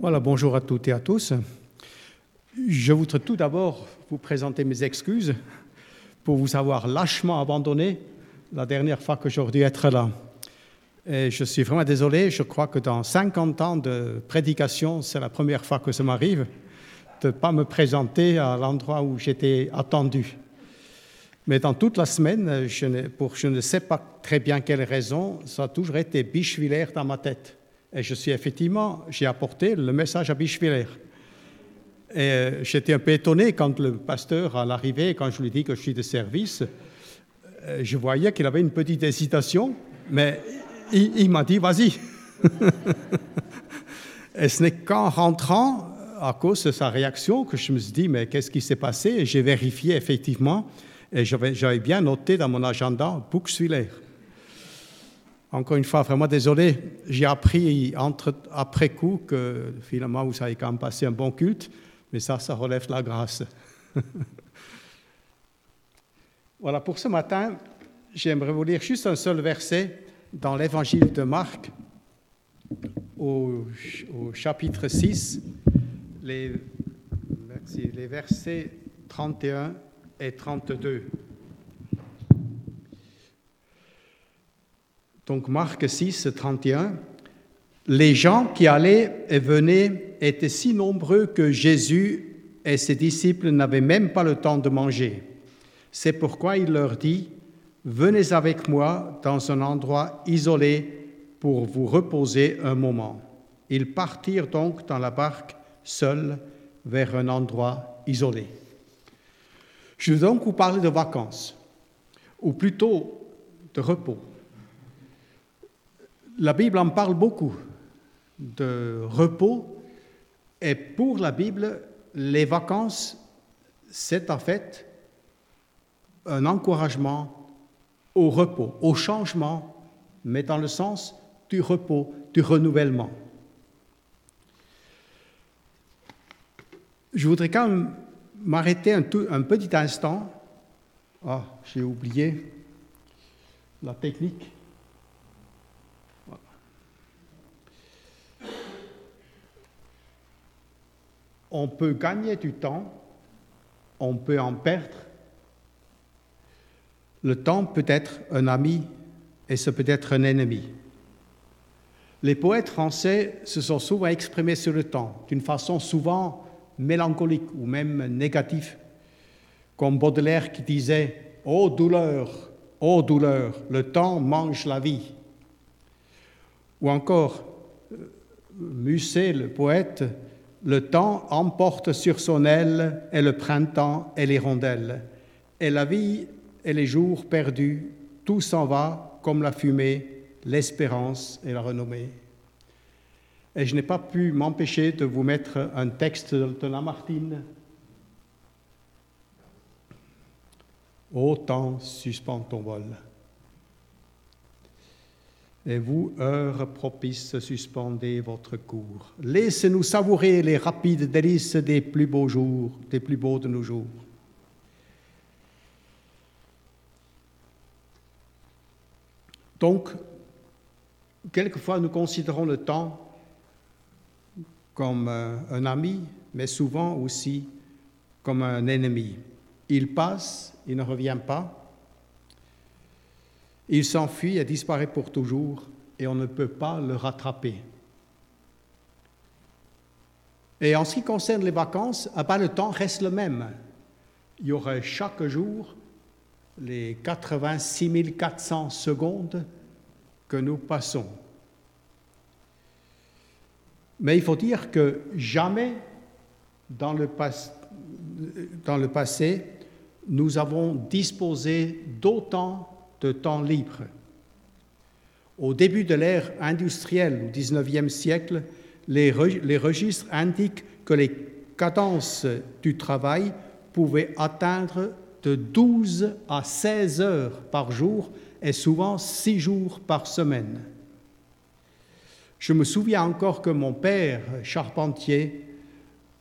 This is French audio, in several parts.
Voilà, bonjour à toutes et à tous. Je voudrais tout d'abord vous présenter mes excuses pour vous avoir lâchement abandonné la dernière fois que j'aurais dû être là. Et je suis vraiment désolé, je crois que dans 50 ans de prédication, c'est la première fois que ça m'arrive de ne pas me présenter à l'endroit où j'étais attendu. Mais dans toute la semaine, je pour je ne sais pas très bien quelle raison, ça a toujours été Bicheviller dans ma tête. Et je suis effectivement, j'ai apporté le message à Bicheviller. Et euh, j'étais un peu étonné quand le pasteur, à l'arrivée, quand je lui dis que je suis de service, euh, je voyais qu'il avait une petite hésitation, mais il, m'a dit, vas-y. et ce n'est qu'en rentrant, à cause de sa réaction, que je me suis dit, mais qu'est-ce qui s'est passé? Et j'ai vérifié effectivement, et j'avais bien noté dans mon agenda Buxwiller. Encore une fois, vraiment désolé, j'ai appris entre, après coup que finalement vous avez quand même passé un bon culte, mais ça, ça relève la grâce. voilà, pour ce matin, j'aimerais vous lire juste un seul verset dans l'évangile de Marc, au, chapitre 6, les, les versets 31 et 32. Donc Marc 6, 31. Les gens qui allaient et venaient étaient si nombreux que Jésus et ses disciples n'avaient même pas le temps de manger. C'est pourquoi il leur dit, Venez avec moi dans un endroit isolé pour vous reposer un moment. Ils partirent donc dans la barque seuls vers un endroit isolé. Je vais donc vous parler de vacances, ou plutôt de repos. La Bible en parle beaucoup, de repos, et pour la Bible, les vacances, c'est en fait un encouragement au repos, au changement, mais dans le sens du repos, du renouvellement. Je voudrais quand même m'arrêter un, petit instant. Ah, j'ai oublié la technique. On peut gagner du temps, on peut en perdre, le temps peut être un ami et ce peut être un ennemi. Les poètes français se sont souvent exprimés sur le temps, d'une façon souvent mélancolique ou même négative, comme Baudelaire qui disait Ô douleur, ô douleur, le temps mange la vie. Ou encore euh, Musset, le poète, le temps emporte sur son aile et le printemps et les rondelles, et la vie et les jours perdus, tout s'en va comme la fumée, l'espérance et la renommée. Et je n'ai pas pu m'empêcher de vous mettre un texte de Lamartine. Ô temps, ton vol. Et vous, heures propices, suspendez votre cours. Laissez-nous savourer les rapides délices des plus beaux jours, des plus beaux de nos jours. Donc, quelquefois, nous considérons le temps comme euh, un ami, mais souvent aussi comme un ennemi. Il passe, il ne revient pas, il s'enfuit et disparaît pour toujours, et on ne peut pas le rattraper. Et en ce qui concerne les vacances, ah ben, le temps reste le même. Il y aurait chaque jour les 86 400 secondes que nous passons. Mais il faut dire que jamais dans le passé, nous avons disposé d'autant de temps libre. Au début de l'ère industrielle, au XIXe siècle, les, registres indiquent que les cadences du travail pouvaient atteindre de 12 à 16 heures par jour et souvent 6 jours par semaine. Je me souviens encore que mon père, charpentier,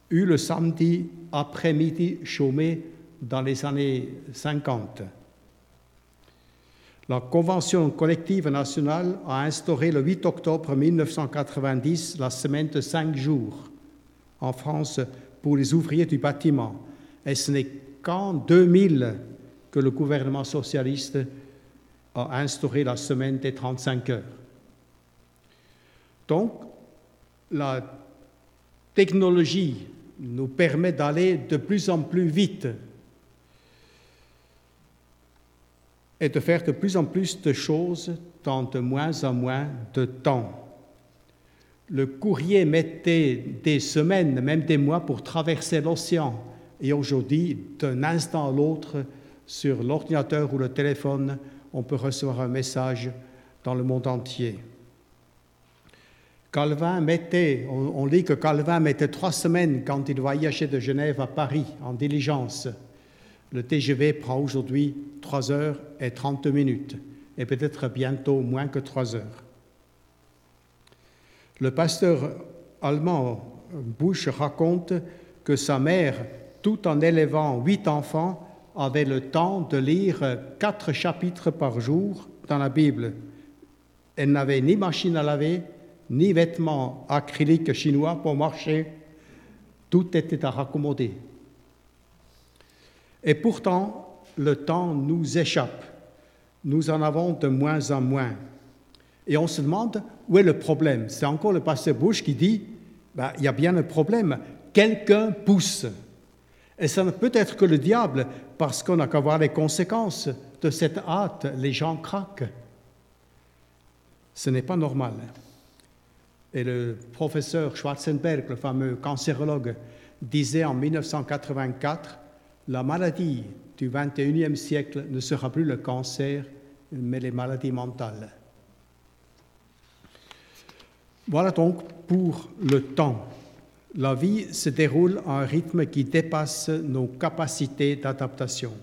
eut le samedi après-midi chômé dans les années 50. La Convention collective nationale a instauré le 8 octobre 1990 la semaine de cinq jours en France pour les ouvriers du bâtiment. Et ce n'est qu'en 2000 que le gouvernement socialiste a instauré la semaine des 35 heures. Donc, la technologie nous permet d'aller de plus en plus vite et de faire de plus en plus de choses dans de moins en moins de temps. Le courrier mettait des semaines, même des mois pour traverser l'océan. Et aujourd'hui, d'un instant à l'autre, sur l'ordinateur ou le téléphone, on peut recevoir un message dans le monde entier. Calvin mettait, on, lit que Calvin mettait trois semaines quand il voyageait de Genève à Paris en diligence. Le TGV prend aujourd'hui 3 heures et 30 minutes, et peut-être bientôt moins que 3 heures. Le pasteur allemand Bush raconte que sa mère, tout en élevant huit enfants, avait le temps de lire quatre chapitres par jour dans la Bible. Elle n'avait ni machine à laver, ni vêtements acryliques chinois pour marcher. Tout était à raccommoder. Et pourtant, le temps nous échappe. Nous en avons de moins en moins. Et on se demande où est le problème. C'est encore le pasteur Bush qui dit ben, il y a bien un problème. Quelqu'un pousse. Et ça ne peut être que le diable, parce qu'on n'a qu'à voir les conséquences de cette hâte. Les gens craquent. Ce n'est pas normal. Et le professeur Schwarzenberg, le fameux cancérologue, disait en 1984 la maladie du 21e siècle ne sera plus le cancer, mais les maladies mentales. Voilà donc pour le temps. La vie se déroule à un rythme qui dépasse nos capacités d'adaptation.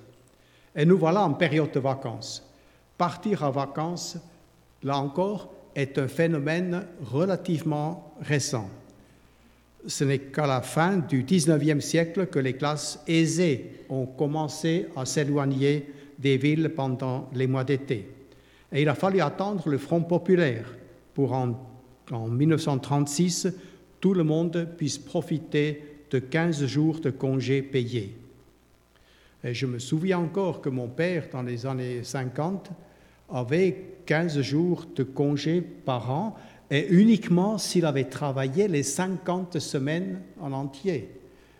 Et nous voilà en période de vacances. Partir en vacances, là encore, est un phénomène relativement récent ce n'est qu'à la fin du XIXe siècle que les classes aisées ont commencé à s'éloigner des villes pendant les mois d'été. Et il a fallu attendre le Front populaire pour en, en 1936 tout le monde puisse profiter de 15 jours de congés payés. Et je me souviens encore que mon père, dans les années 50, avait 15 jours de congés par an et uniquement s'il avait travaillé les 50 semaines en entier.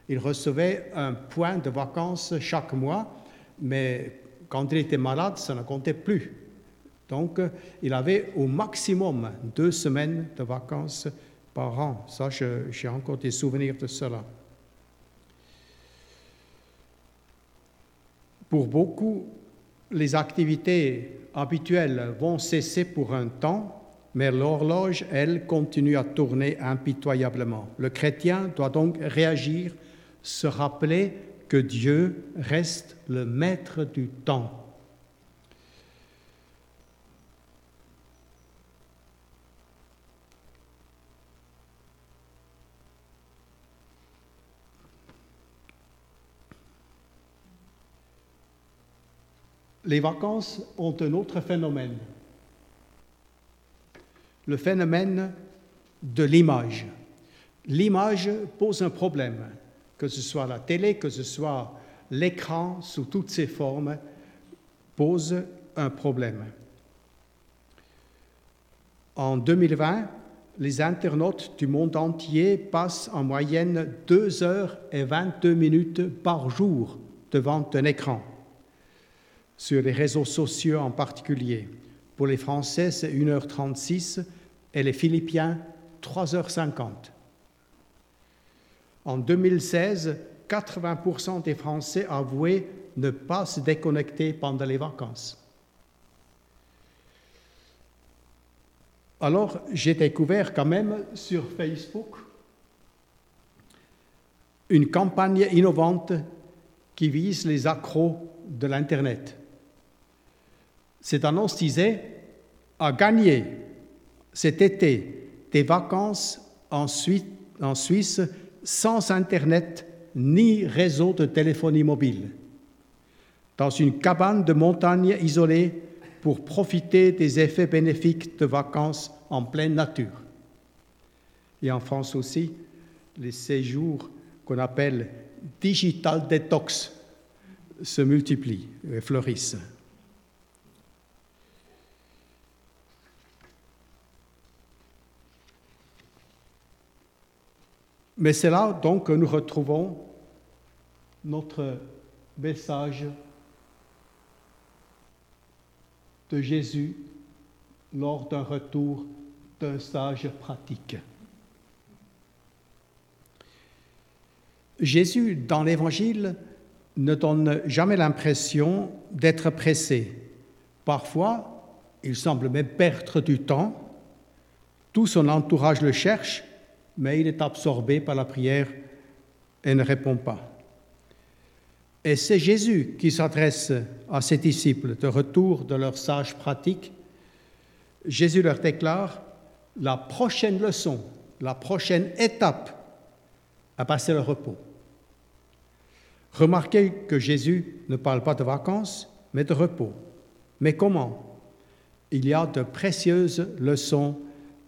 Il recevait un point de vacances chaque mois, mais quand il était malade, ça ne comptait plus. Donc, il avait au maximum deux semaines de vacances par an. Ça, j'ai encore des souvenirs de cela. Pour beaucoup, les activités habituelles vont cesser pour un temps mais l'horloge, elle, continue à tourner impitoyablement. Le chrétien doit donc réagir, se rappeler que Dieu reste le maître du temps. Les vacances ont un autre phénomène le phénomène de l'image. L'image pose un problème, que ce soit la télé, que ce soit l'écran sous toutes ses formes, pose un problème. En 2020, les internautes du monde entier passent en moyenne 2 heures et 22 minutes par jour devant un écran, sur les réseaux sociaux en particulier. Pour les Français, c'est 1h36 et les Philippiens, 3h50. En 2016, 80% des Français avouaient ne pas se déconnecter pendant les vacances. Alors, j'ai découvert quand même sur Facebook une campagne innovante qui vise les accros de l'Internet. Cette annonce disait à gagner cet été des vacances en Suisse, sans Internet ni réseau de téléphonie mobile, dans une cabane de montagne isolée pour profiter des effets bénéfiques de vacances en pleine nature. Et en France aussi, les séjours qu'on appelle digital detox se multiplient et fleurissent. Mais c'est là donc que nous retrouvons notre message de Jésus lors d'un retour d'un stage pratique. Jésus, dans l'Évangile, ne donne jamais l'impression d'être pressé. Parfois, il semble même perdre du temps. Tout son entourage le cherche, mais il est absorbé par la prière et ne répond pas. Et c'est Jésus qui s'adresse à ses disciples de retour de leur sage pratique. Jésus leur déclare la prochaine leçon, la prochaine étape à passer le repos. Remarquez que Jésus ne parle pas de vacances, mais de repos. Mais comment Il y a de précieuses leçons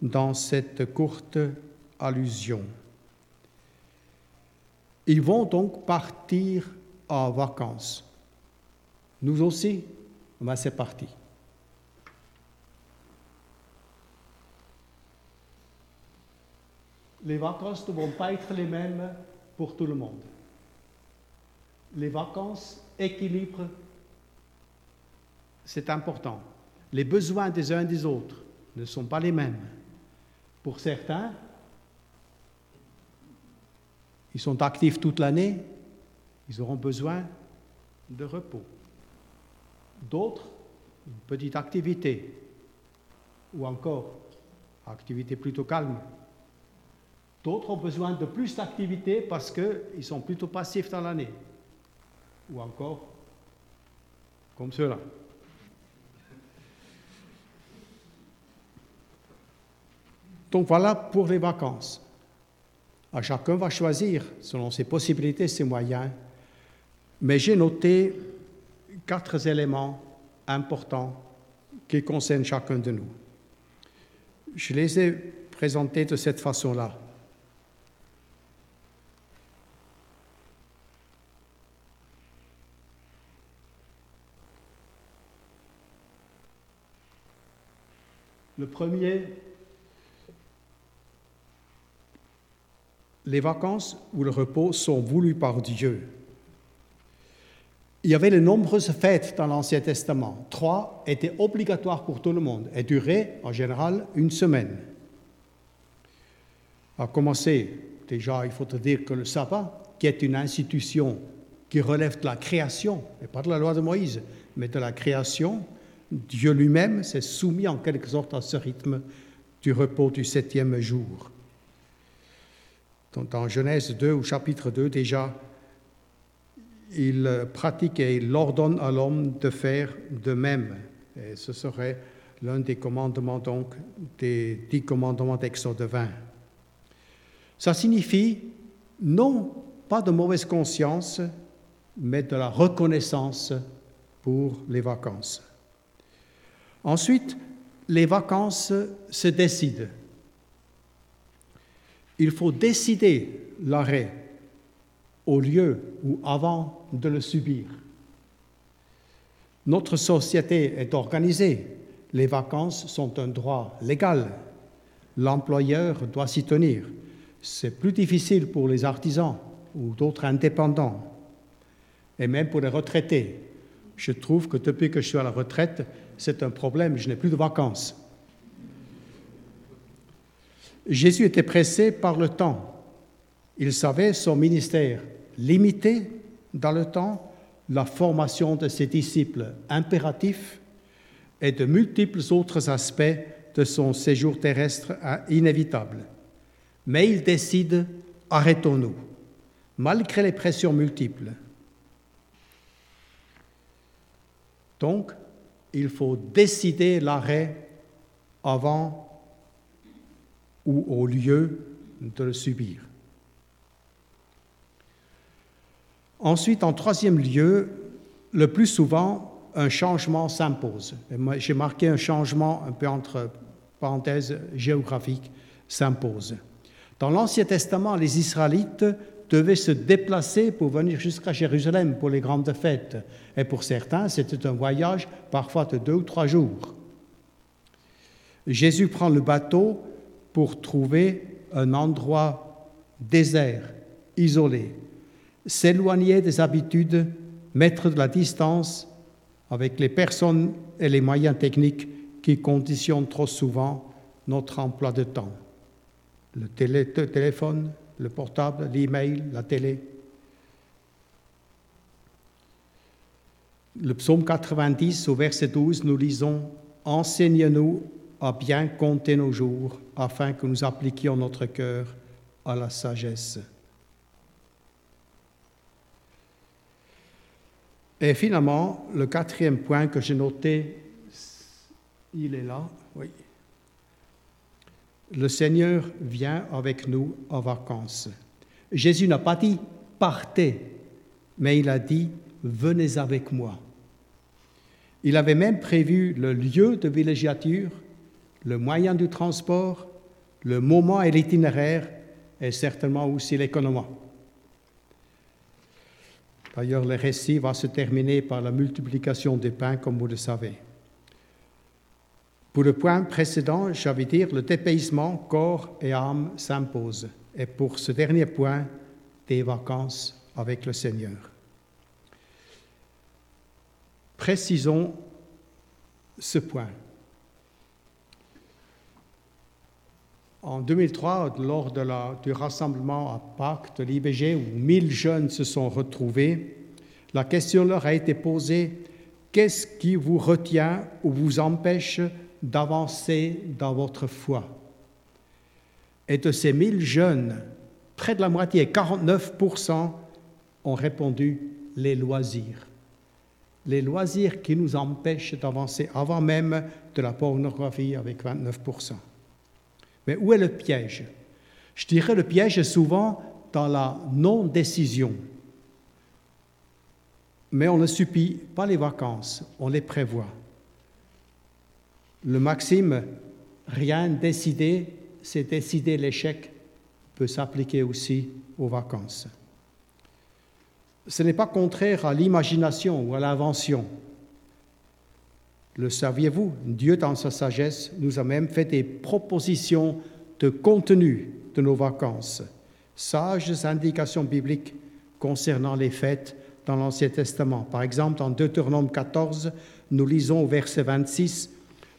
dans cette courte allusion. Ils vont donc partir en vacances. Nous aussi, ben c'est parti. Les vacances ne vont pas être les mêmes pour tout le monde. Les vacances équilibrent, c'est important. Les besoins des uns des autres ne sont pas les mêmes. Pour certains, ils sont actifs toute l'année, ils auront besoin de repos. D'autres, une petite activité, ou encore activité plutôt calme. D'autres ont besoin de plus d'activité parce qu'ils sont plutôt passifs dans l'année, ou encore comme cela. Donc voilà pour les vacances. Chacun va choisir, selon ses possibilités, ses moyens, mais j'ai noté quatre éléments importants qui concernent chacun de nous. Je les ai présentés de cette façon-là. Le premier, les vacances ou le repos sont voulus par Dieu. Il y avait de nombreuses fêtes dans l'Ancien Testament. Trois étaient obligatoires pour tout le monde et duraient en général une semaine. À commencer, déjà, il faut dire que le sabbat, qui est une institution qui relève de la création, et pas de la loi de Moïse, mais de la création, Dieu lui-même s'est soumis en quelque sorte à ce rythme du repos du septième jour. Dans Genèse 2 ou chapitre 2 déjà, il pratique et il ordonne à l'homme de faire de même. Et ce serait l'un des commandements, donc, des dix commandements d'Exode 20. Ça signifie non pas de mauvaise conscience, mais de la reconnaissance pour les vacances. Ensuite, les vacances se décident. Il faut décider l'arrêt au lieu ou avant de le subir. Notre société est organisée. Les vacances sont un droit légal. L'employeur doit s'y tenir. C'est plus difficile pour les artisans ou d'autres indépendants, et même pour les retraités. Je trouve que depuis que je suis à la retraite, c'est un problème, je n'ai plus de vacances. Jésus était pressé par le temps. Il savait son ministère limité dans le temps, la formation de ses disciples impératif et de multiples autres aspects de son séjour terrestre inévitable. Mais il décide, arrêtons-nous, malgré les pressions multiples. Donc, il faut décider l'arrêt avant ou au lieu de le subir. Ensuite, en troisième lieu, le plus souvent, un changement s'impose. J'ai marqué un changement un peu entre parenthèses géographiques s'impose. Dans l'Ancien Testament, les Israélites devaient se déplacer pour venir jusqu'à Jérusalem pour les grandes fêtes. Et pour certains, c'était un voyage parfois de deux ou trois jours. Jésus prend le bateau pour trouver un endroit désert, isolé, s'éloigner des habitudes, mettre de la distance avec les personnes et les moyens techniques qui conditionnent trop souvent notre emploi de temps. Le, téléphone, le portable, l'email, la télé. Le psaume 90 au verset 12, nous lisons Enseigne-nous à bien compter nos jours afin que nous appliquions notre cœur à la sagesse. Et finalement, le quatrième point que j'ai noté, il est là, oui. Le Seigneur vient avec nous en vacances. Jésus n'a pas dit partez, mais il a dit venez avec moi. Il avait même prévu le lieu de villégiature, le moyen du transport, le moment et l'itinéraire, et certainement aussi l'économie. D'ailleurs, le récit va se terminer par la multiplication des pains, comme vous le savez. Pour le point précédent, j'avais dit le dépaysement corps et âme s'impose. Et pour ce dernier point, des vacances avec le Seigneur. Précisons ce point. En 2003, lors du rassemblement à Pâques de l'IBG, où 1000 jeunes se sont retrouvés, la question leur a été posée, qu'est-ce qui vous retient ou vous empêche d'avancer dans votre foi? Et de ces 1000 jeunes, près de la moitié, 49%, ont répondu les loisirs. Les loisirs qui nous empêchent d'avancer avant même de la pornographie avec 29%. Mais où est le piège? Je dirais le piège est souvent dans la non-décision. Mais on ne supplie pas les vacances, on les prévoit. Le maxime rien décidé, c'est décider l'échec, peut s'appliquer aussi aux vacances. Ce n'est pas contraire à l'imagination ou à l'invention. Le saviez-vous? Dieu, dans sa sagesse, nous a même fait des propositions de contenu de nos vacances, sages indications bibliques concernant les fêtes dans l'Ancien Testament. Par exemple, en Deutéronome 14, nous lisons au verset 26,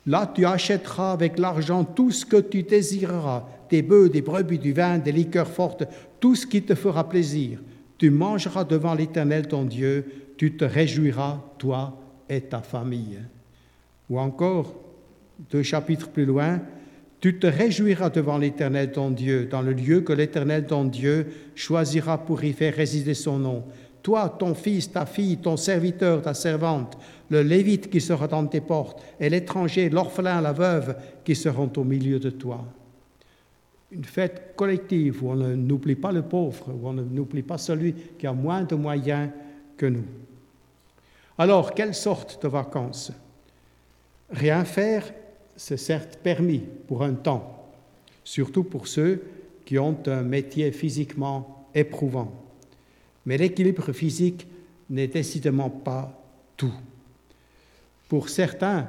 Là, tu achèteras avec l'argent tout ce que tu désireras, des bœufs, des brebis, du vin, des liqueurs fortes, tout ce qui te fera plaisir. Tu mangeras devant l'Éternel ton Dieu, tu te réjouiras, toi et ta famille. Ou encore, deux chapitres plus loin, tu te réjouiras devant l'Éternel ton Dieu, dans le lieu que l'Éternel ton Dieu choisira pour y faire résider son nom. Toi, ton fils, ta fille, ton serviteur, ta servante, le lévite qui sera dans tes portes, et l'étranger, l'orphelin, la veuve qui seront au milieu de toi. Une fête collective où on n'oublie pas le pauvre, où on n'oublie pas celui qui a moins de moyens que nous. Alors, quelle sorte de vacances? Rien faire, c'est certes permis pour un temps, surtout pour ceux qui ont un métier physiquement éprouvant. Mais l'équilibre physique n'est décidément pas tout. Pour certains,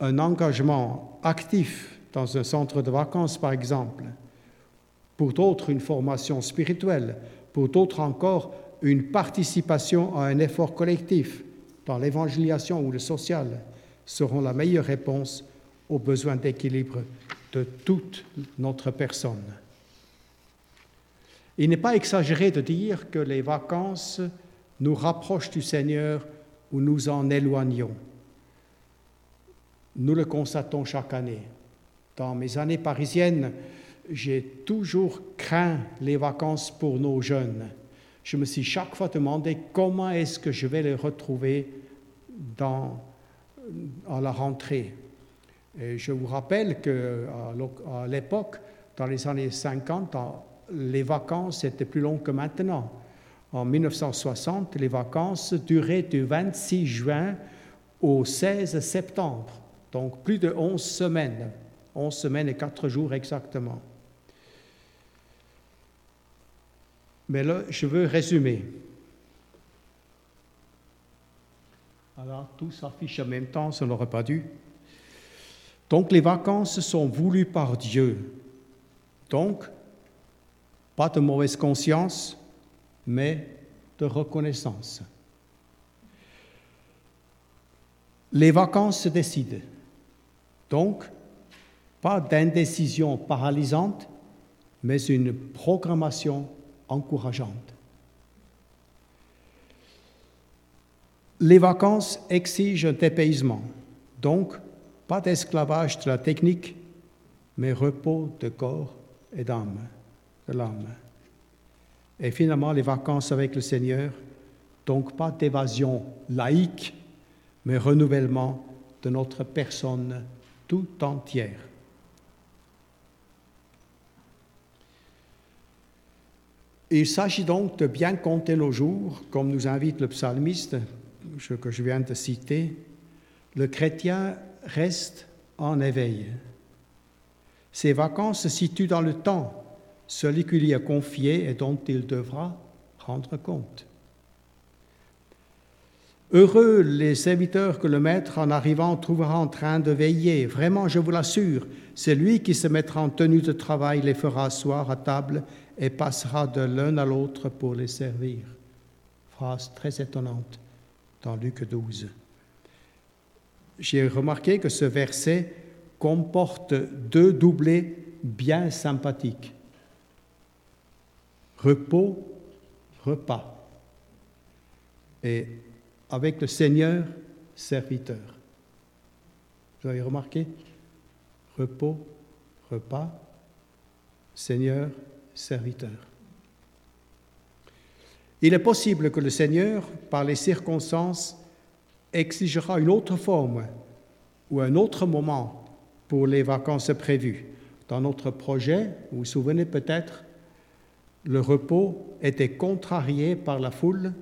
un engagement actif dans un centre de vacances, par exemple, pour d'autres, une formation spirituelle, pour d'autres encore, une participation à un effort collectif dans l'évangélisation ou le social, seront la meilleure réponse aux besoins d'équilibre de toute notre personne. Il n'est pas exagéré de dire que les vacances nous rapprochent du Seigneur ou nous en éloignons. Nous le constatons chaque année. Dans mes années parisiennes, j'ai toujours craint les vacances pour nos jeunes. Je me suis chaque fois demandé comment est-ce que je vais les retrouver dans à la rentrée. Je vous rappelle qu'à l'époque, dans les années 50, les vacances étaient plus longues que maintenant. En 1960, les vacances duraient du 26 juin au 16 septembre, donc plus de 11 semaines, 11 semaines et 4 jours exactement. Mais là, je veux résumer. Alors, tout s'affiche en même temps, ça n'aurait pas dû. Donc, les vacances sont voulues par Dieu. Donc, pas de mauvaise conscience, mais de reconnaissance. Les vacances se décident. Donc, pas d'indécision paralysante, mais une programmation encourageante. Les vacances exigent un dépaysement, donc pas d'esclavage de la technique, mais repos de corps et d'âme, de l'âme. Et finalement, les vacances avec le Seigneur, donc pas d'évasion laïque, mais renouvellement de notre personne tout entière. Il s'agit donc de bien compter nos jours, comme nous invite le psalmiste que je viens de citer. Le chrétien reste en éveil. Ses vacances se situent dans le temps, celui qui lui est confié et dont il devra rendre compte. Heureux les serviteurs que le maître, en arrivant, trouvera en train de veiller. Vraiment, je vous l'assure, c'est lui qui se mettra en tenue de travail, les fera asseoir à table et passera de l'un à l'autre pour les servir. Phrase très étonnante dans Luc 12. J'ai remarqué que ce verset comporte deux doublés bien sympathiques. Repos, repas. Et avec le Seigneur, serviteur. Vous avez remarqué? Repos, repas, Seigneur, serviteur. Il est possible que le Seigneur, par les circonstances, exigera une autre forme ou un autre moment pour les vacances prévues. Dans notre projet, vous vous souvenez peut-être, le repos était contrarié par la foule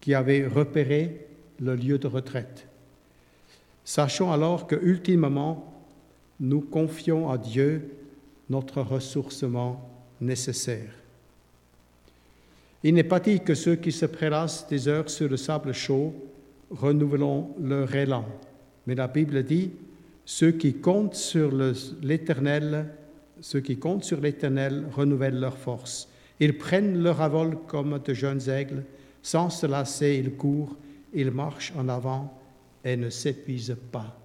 qui avait repéré le lieu de retraite. Sachons alors que, ultimement, nous confions à Dieu notre ressourcement nécessaire. Il n'est pas dit que ceux qui se prélassent des heures sur le sable chaud renouvelons leur élan, mais la Bible dit ceux qui comptent sur l'Éternel, ceux qui comptent sur l'Éternel renouvellent leur force. Ils prennent leur avol comme de jeunes aigles, sans se lasser, ils courent, ils marchent en avant et ne s'épuisent pas.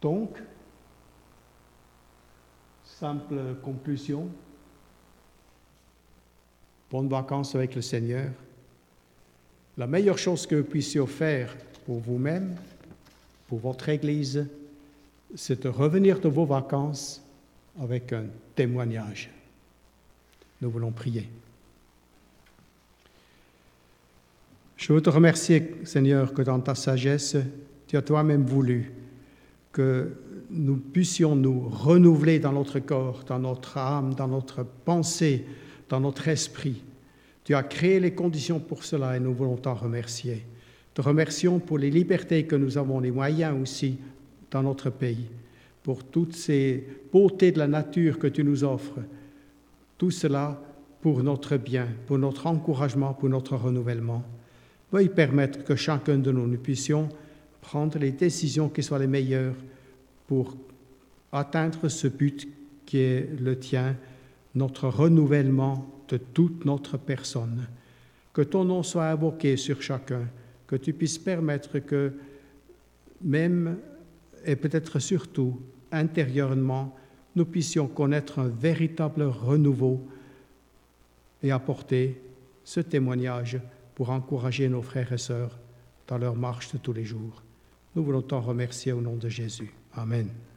Donc, Simple conclusion. Bonnes vacances avec le Seigneur. La meilleure chose que vous puissiez faire pour vous-même, pour votre Église, c'est de revenir de vos vacances avec un témoignage. Nous voulons prier. Je veux te remercier, Seigneur, que dans ta sagesse, tu as toi-même voulu que nous puissions nous renouveler dans notre corps, dans notre âme, dans notre pensée, dans notre esprit. Tu as créé les conditions pour cela et nous voulons t'en remercier. Te remercions pour les libertés que nous avons, les moyens aussi dans notre pays, pour toutes ces beautés de la nature que tu nous offres. Tout cela pour notre bien, pour notre encouragement, pour notre renouvellement. Veuille permettre que chacun de nous, nous puissions prendre les décisions qui soient les meilleures pour atteindre ce but qui est le tien, notre renouvellement de toute notre personne. Que ton nom soit invoqué sur chacun, que tu puisses permettre que même et peut-être surtout intérieurement, nous puissions connaître un véritable renouveau et apporter ce témoignage pour encourager nos frères et sœurs dans leur marche de tous les jours. Nous voulons t'en remercier au nom de Jésus. Amen.